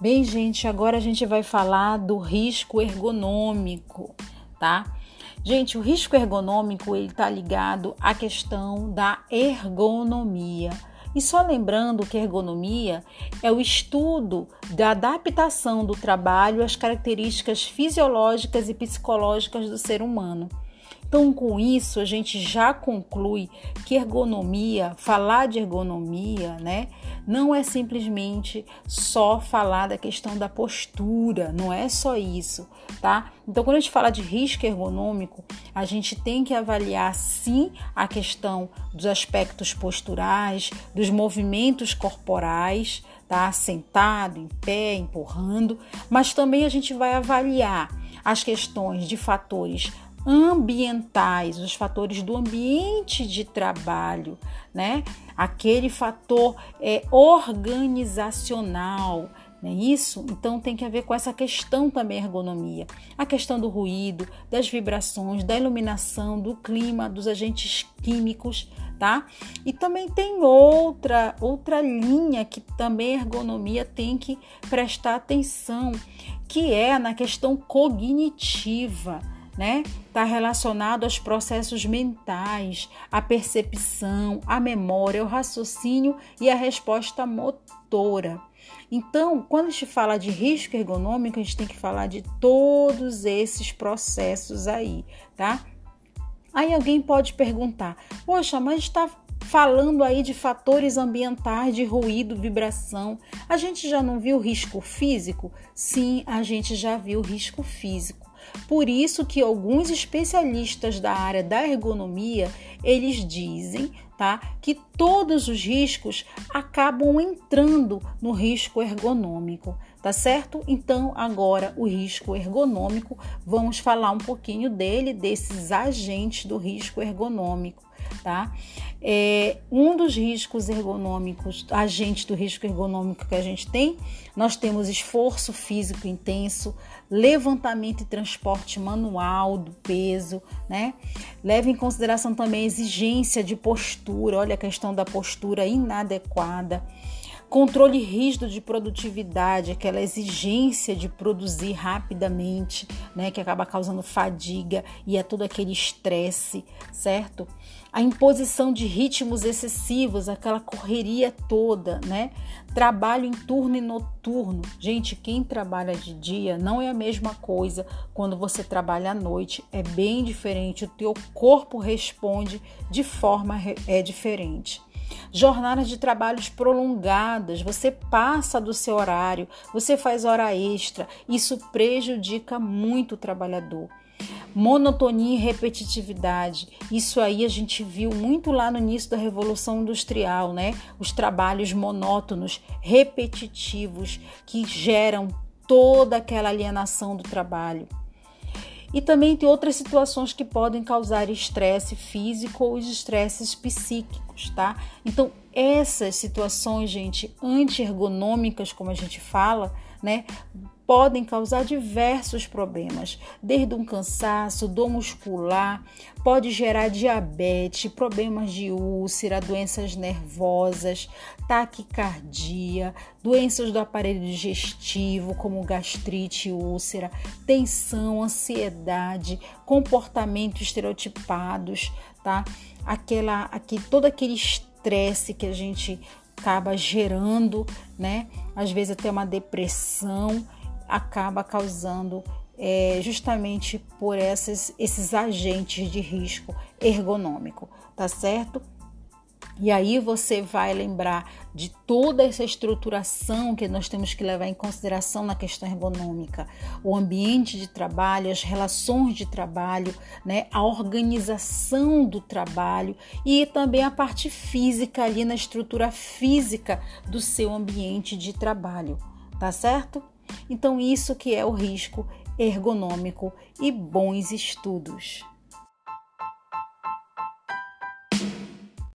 Bem, gente, agora a gente vai falar do risco ergonômico, tá? Gente, o risco ergonômico ele está ligado à questão da ergonomia. E só lembrando que ergonomia é o estudo da adaptação do trabalho às características fisiológicas e psicológicas do ser humano. Então, com isso, a gente já conclui que ergonomia, falar de ergonomia, né, não é simplesmente só falar da questão da postura, não é só isso, tá? Então, quando a gente fala de risco ergonômico, a gente tem que avaliar sim a questão dos aspectos posturais, dos movimentos corporais, tá? Sentado, em pé, empurrando, mas também a gente vai avaliar as questões de fatores ambientais, os fatores do ambiente de trabalho, né? Aquele fator é, organizacional, é isso? Então tem que haver com essa questão também ergonomia, a questão do ruído, das vibrações, da iluminação, do clima, dos agentes químicos, tá? E também tem outra outra linha que também a ergonomia tem que prestar atenção, que é na questão cognitiva né? Está relacionado aos processos mentais, à percepção, à memória, ao raciocínio e à resposta motora. Então, quando a gente fala de risco ergonômico, a gente tem que falar de todos esses processos aí, tá? Aí alguém pode perguntar: poxa, mas está falando aí de fatores ambientais, de ruído, vibração. A gente já não viu risco físico? Sim, a gente já viu risco físico. Por isso que alguns especialistas da área da ergonomia, eles dizem, tá, que todos os riscos acabam entrando no risco ergonômico, tá certo? Então, agora o risco ergonômico, vamos falar um pouquinho dele, desses agentes do risco ergonômico tá? É, um dos riscos ergonômicos, agentes do risco ergonômico que a gente tem, nós temos esforço físico intenso, levantamento e transporte manual do peso, né? Leve em consideração também a exigência de postura, olha a questão da postura inadequada controle rígido de produtividade, aquela exigência de produzir rapidamente, né, que acaba causando fadiga e é todo aquele estresse, certo? A imposição de ritmos excessivos, aquela correria toda, né? Trabalho em turno e noturno. Gente, quem trabalha de dia não é a mesma coisa quando você trabalha à noite, é bem diferente, o teu corpo responde de forma é diferente jornadas de trabalhos prolongadas, você passa do seu horário, você faz hora extra, isso prejudica muito o trabalhador. Monotonia e repetitividade. Isso aí a gente viu muito lá no início da Revolução Industrial, né? Os trabalhos monótonos, repetitivos, que geram toda aquela alienação do trabalho. E também tem outras situações que podem causar estresse físico ou estresses psíquicos, tá? Então, essas situações, gente, anti-ergonômicas, como a gente fala, né, podem causar diversos problemas, desde um cansaço, dor muscular, pode gerar diabetes, problemas de úlcera, doenças nervosas, taquicardia, doenças do aparelho digestivo, como gastrite, úlcera, tensão, ansiedade, comportamentos estereotipados, tá? Aquela, aqui, todo aquele estresse que a gente acaba gerando, né? Às vezes até uma depressão acaba causando é, justamente por essas, esses agentes de risco ergonômico, tá certo? E aí você vai lembrar de toda essa estruturação que nós temos que levar em consideração na questão ergonômica, o ambiente de trabalho, as relações de trabalho, né, a organização do trabalho e também a parte física ali na estrutura física do seu ambiente de trabalho, tá certo? Então, isso que é o risco ergonômico e bons estudos.